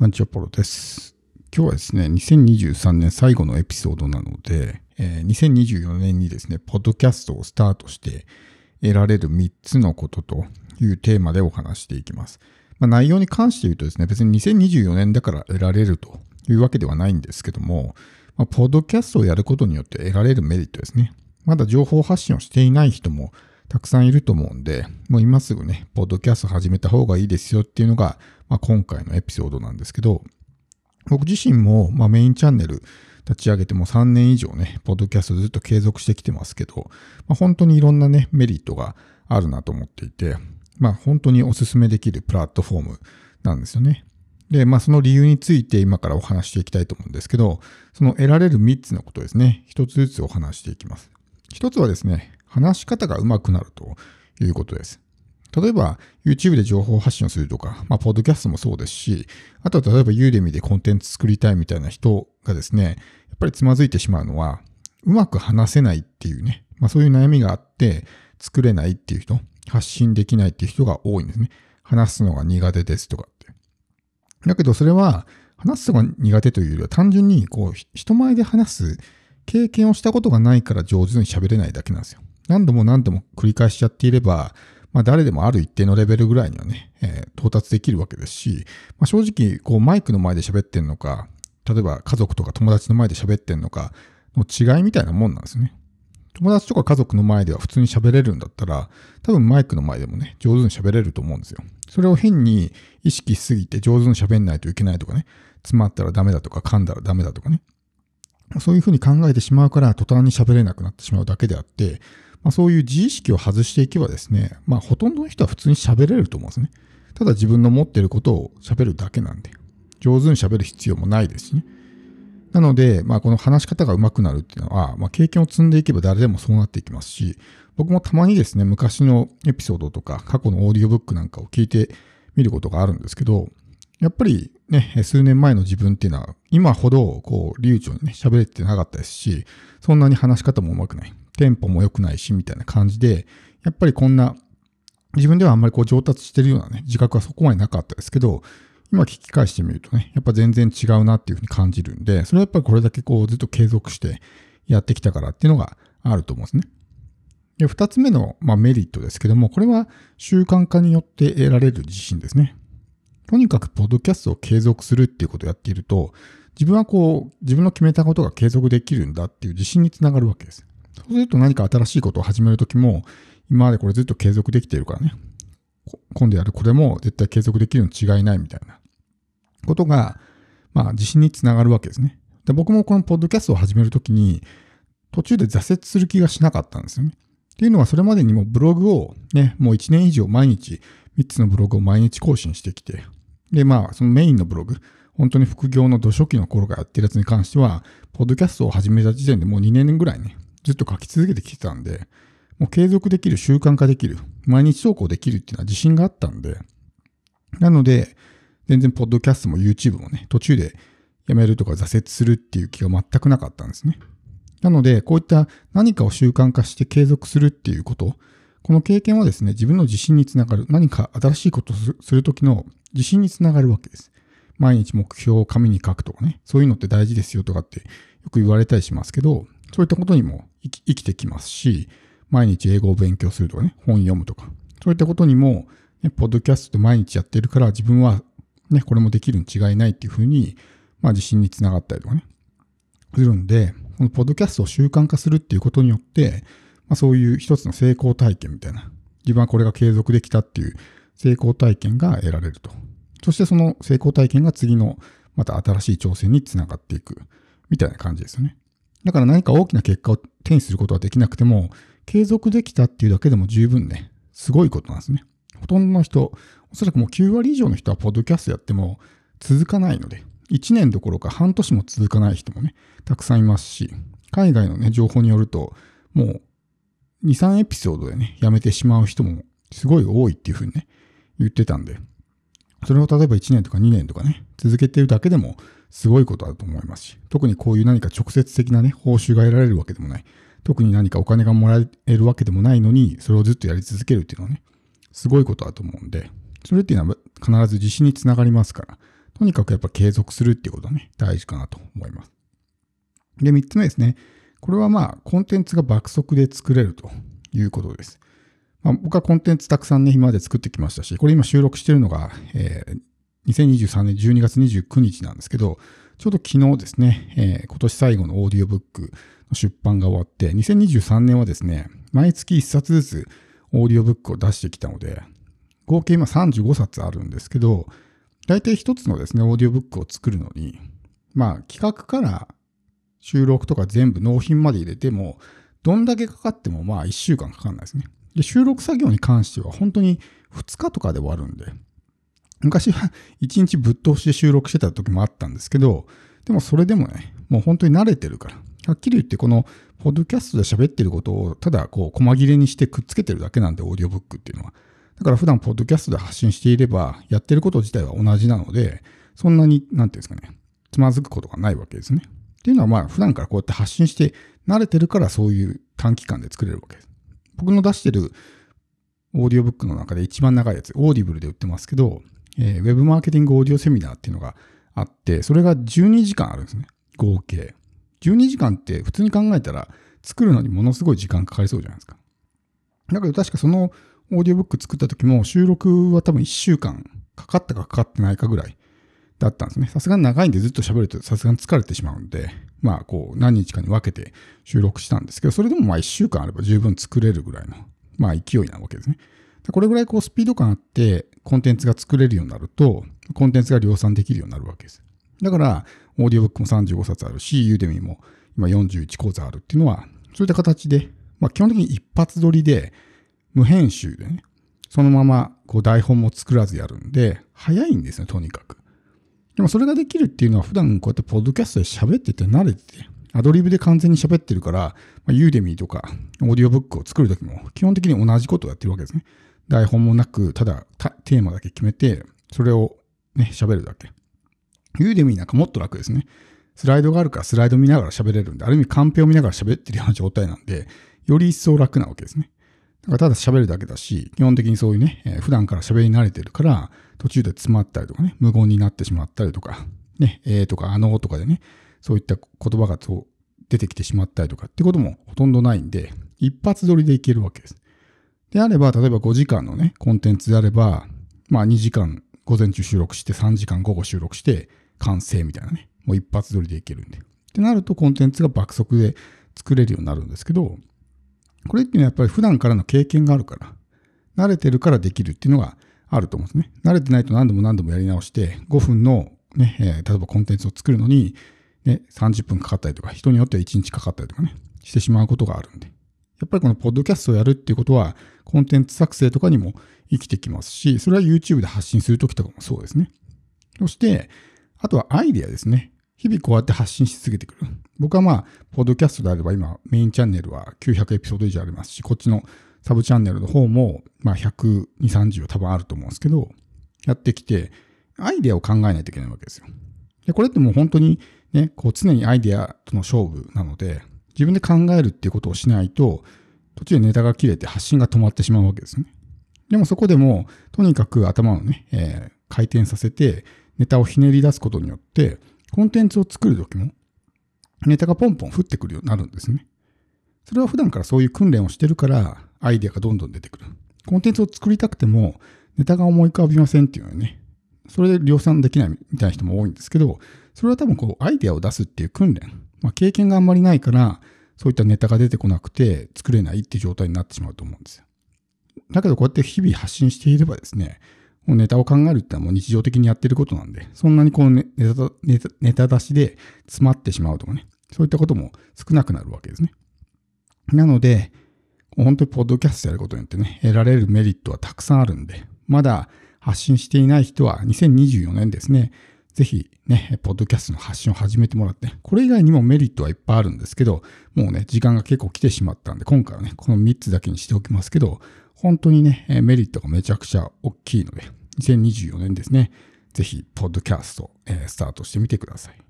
こんにちは、ポロです。今日はですね、2023年最後のエピソードなので、えー、2024年にですね、ポッドキャストをスタートして得られる3つのことというテーマでお話していきます。まあ、内容に関して言うとですね、別に2024年だから得られるというわけではないんですけども、まあ、ポッドキャストをやることによって得られるメリットですね。まだ情報発信をしていない人もたくさんいると思うんで、もう今すぐね、ポッドキャスト始めた方がいいですよっていうのが、まあ、今回のエピソードなんですけど、僕自身も、まあ、メインチャンネル立ち上げても3年以上ね、ポッドキャストずっと継続してきてますけど、まあ、本当にいろんなね、メリットがあるなと思っていて、まあ本当にお勧めできるプラットフォームなんですよね。で、まあその理由について今からお話していきたいと思うんですけど、その得られる3つのことですね、1つずつお話していきます。1つはですね、話し方が上手くなるということです。例えば、YouTube で情報発信をするとか、まあ、ポッドキャストもそうですし、あとは例えば Udemy でコンテンツ作りたいみたいな人がですね、やっぱりつまずいてしまうのは、うまく話せないっていうね、まあ、そういう悩みがあって、作れないっていう人、発信できないっていう人が多いんですね。話すのが苦手ですとかって。だけどそれは、話すのが苦手というよりは単純に、こう、人前で話す経験をしたことがないから上手に喋れないだけなんですよ。何度も何度も繰り返しちゃっていれば、まあ誰でもある一定のレベルぐらいにはね、えー、到達できるわけですし、まあ、正直、こうマイクの前で喋ってんのか、例えば家族とか友達の前で喋ってんのかの違いみたいなもんなんですね。友達とか家族の前では普通に喋れるんだったら、多分マイクの前でもね、上手に喋れると思うんですよ。それを変に意識しすぎて上手に喋んないといけないとかね、詰まったらダメだとか噛んだらダメだとかね。そういうふうに考えてしまうから途端に喋れなくなってしまうだけであって、まあ、そういう自意識を外していけばですね、まあ、ほとんどの人は普通に喋れると思うんですね。ただ自分の持っていることを喋るだけなんで、上手に喋る必要もないですしね。なので、まあ、この話し方が上手くなるっていうのは、まあ、経験を積んでいけば誰でもそうなっていきますし、僕もたまにですね、昔のエピソードとか、過去のオーディオブックなんかを聞いてみることがあるんですけど、やっぱりね、数年前の自分っていうのは、今ほど、こう、流暢にね、喋れてなかったですし、そんなに話し方も上手くない。テンポも良くないし、みたいな感じで、やっぱりこんな、自分ではあんまりこう上達してるようなね、自覚はそこまでなかったですけど、今聞き返してみるとね、やっぱ全然違うなっていうふうに感じるんで、それはやっぱりこれだけこうずっと継続してやってきたからっていうのがあると思うんですね。で、二つ目の、まあ、メリットですけども、これは習慣化によって得られる自信ですね。とにかくポッドキャストを継続するっていうことをやっていると、自分はこう、自分の決めたことが継続できるんだっていう自信につながるわけです。そうすると何か新しいことを始めるときも、今までこれずっと継続できているからね。今度やるこれも絶対継続できるに違いないみたいなことが、まあ自信につながるわけですね。で僕もこのポッドキャストを始めるときに、途中で挫折する気がしなかったんですよね。っていうのはそれまでにもブログをね、もう1年以上毎日3つのブログを毎日更新してきて、で、まあ、そのメインのブログ、本当に副業の土初期の頃からやってるやつに関しては、ポッドキャストを始めた時点でもう2年ぐらいね、ずっと書き続けてきてたんで、もう継続できる、習慣化できる、毎日投稿できるっていうのは自信があったんで、なので、全然ポッドキャストも YouTube もね、途中でやめるとか挫折するっていう気が全くなかったんですね。なので、こういった何かを習慣化して継続するっていうこと、この経験はですね、自分の自信につながる、何か新しいことをするときの自信につながるわけです。毎日目標を紙に書くとかね、そういうのって大事ですよとかってよく言われたりしますけど、そういったことにも生きてきますし、毎日英語を勉強するとかね、本読むとか、そういったことにも、ね、ポッドキャスト毎日やってるから自分はね、これもできるに違いないっていうふうに、まあ自信につながったりとかね、するんで、このポッドキャストを習慣化するっていうことによって、まあそういう一つの成功体験みたいな、自分はこれが継続できたっていう成功体験が得られると。そしてその成功体験が次のまた新しい挑戦につながっていくみたいな感じですよね。だから何か大きな結果を手にすることはできなくても、継続できたっていうだけでも十分ね、すごいことなんですね。ほとんどの人、おそらくもう9割以上の人はポッドキャストやっても続かないので、1年どころか半年も続かない人もね、たくさんいますし、海外のね、情報によると、もう2、3エピソードでね、やめてしまう人もすごい多いっていうふうにね、言ってたんで、それを例えば1年とか2年とかね、続けてるだけでもすごいことだと思いますし、特にこういう何か直接的なね、報酬が得られるわけでもない、特に何かお金がもらえるわけでもないのに、それをずっとやり続けるっていうのはね、すごいことだと思うんで、それっていうのは必ず自信につながりますから、とにかくやっぱ継続するっていうことはね、大事かなと思います。で、3つ目ですね。これはまあ、コンテンツが爆速で作れるということです。まあ、僕はコンテンツたくさんね、今まで作ってきましたし、これ今収録してるのが、えー、2023年12月29日なんですけど、ちょうど昨日ですね、えー、今年最後のオーディオブックの出版が終わって、2023年はですね、毎月1冊ずつオーディオブックを出してきたので、合計今35冊あるんですけど、大体一つのですね、オーディオブックを作るのに、まあ企画から収録とか全部納品まで入れても、どんだけかかってもまあ1週間かかんないですね。で、収録作業に関しては本当に2日とかで終わるんで、昔は1日ぶっ通して収録してた時もあったんですけど、でもそれでもね、もう本当に慣れてるから。はっきり言ってこの、ポッドキャストで喋ってることをただこう、細切れにしてくっつけてるだけなんで、オーディオブックっていうのは。だから普段ポッドキャストで発信していれば、やってること自体は同じなので、そんなに、なんていうんですかね、つまずくことがないわけですね。っていうのはまあ、普段からこうやって発信して慣れてるからそういう短期間で作れるわけです。僕の出してるオーディオブックの中で一番長いやつ、オーディブルで売ってますけど、えー、ウェブマーケティングオーディオセミナーっていうのがあって、それが12時間あるんですね。合計。12時間って普通に考えたら作るのにものすごい時間かかりそうじゃないですか。だけど確かそのオーディオブック作った時も収録は多分1週間かかったかかかってないかぐらいだったんですね。さすがに長いんでずっと喋るとさすがに疲れてしまうんで、まあこう何日かに分けて収録したんですけど、それでもまあ1週間あれば十分作れるぐらいのまあ勢いなわけですね。これぐらいこうスピード感あってコンテンツが作れるようになると、コンテンツが量産できるようになるわけです。だから、オーディオブックも35冊あるし、ユーデミも今41講座あるっていうのは、そういった形で、まあ基本的に一発撮りで、無編集でね、そのままこう台本も作らずやるんで、早いんですね、とにかく。でもそれができるっていうのは普段こうやってポッドキャストで喋ってて慣れてて、アドリブで完全に喋ってるから、ユーデミーとかオーディオブックを作るときも基本的に同じことをやってるわけですね。台本もなく、ただテーマだけ決めて、それをね、喋るだけ。ユーデミーなんかもっと楽ですね。スライドがあるからスライド見ながら喋れるんで、ある意味カンペを見ながら喋ってるような状態なんで、より一層楽なわけですね。だからただ喋るだけだし、基本的にそういうね、えー、普段から喋り慣れてるから、途中で詰まったりとかね、無言になってしまったりとか、ね、えーとかあのーとかでね、そういった言葉がそう出てきてしまったりとかってこともほとんどないんで、一発撮りでいけるわけです。であれば、例えば5時間のね、コンテンツであれば、まあ2時間午前中収録して3時間午後収録して完成みたいなね、もう一発撮りでいけるんで。ってなるとコンテンツが爆速で作れるようになるんですけど、これっていうのはやっぱり普段からの経験があるから、慣れてるからできるっていうのがあると思うんですね。慣れてないと何度も何度もやり直して、5分のね、例えばコンテンツを作るのに、ね、30分かかったりとか、人によっては1日かかったりとかね、してしまうことがあるんで。やっぱりこのポッドキャストをやるっていうことは、コンテンツ作成とかにも生きてきますし、それは YouTube で発信するときとかもそうですね。そして、あとはアイデアですね。日々こうやって発信し続けてくる。僕はまあ、ポッドキャストであれば今、メインチャンネルは900エピソード以上ありますし、こっちのサブチャンネルの方も、まあ、120、30多分あると思うんですけど、やってきて、アイデアを考えないといけないわけですよ。で、これってもう本当にね、こう常にアイデアとの勝負なので、自分で考えるっていうことをしないと、途中でネタが切れて発信が止まってしまうわけですね。でもそこでも、とにかく頭をね、えー、回転させて、ネタをひねり出すことによって、コンテンツを作るときも、ネタがポンポン降ってくるようになるんですね。それは普段からそういう訓練をしてるから、アイデアがどんどん出てくる。コンテンツを作りたくても、ネタが思い浮かびませんっていうのはね、それで量産できないみたいな人も多いんですけど、それは多分こう、アイデアを出すっていう訓練。まあ、経験があんまりないから、そういったネタが出てこなくて作れないっていう状態になってしまうと思うんですよ。だけどこうやって日々発信していればですね、もうネタを考えるってのはもう日常的にやってることなんで、そんなにこうネタネタネタ出しで詰まってしまうとかね、そういったことも少なくなるわけですね。なので、本当にポッドキャストやることによってね、得られるメリットはたくさんあるんで、まだ発信していない人は2024年ですね、ぜひね、ポッドキャストの発信を始めてもらって、これ以外にもメリットはいっぱいあるんですけど、もうね、時間が結構来てしまったんで、今回はね、この3つだけにしておきますけど、本当にね、メリットがめちゃくちゃ大きいので、2024年ですね、ぜひ、ポッドキャスト、えー、スタートしてみてください。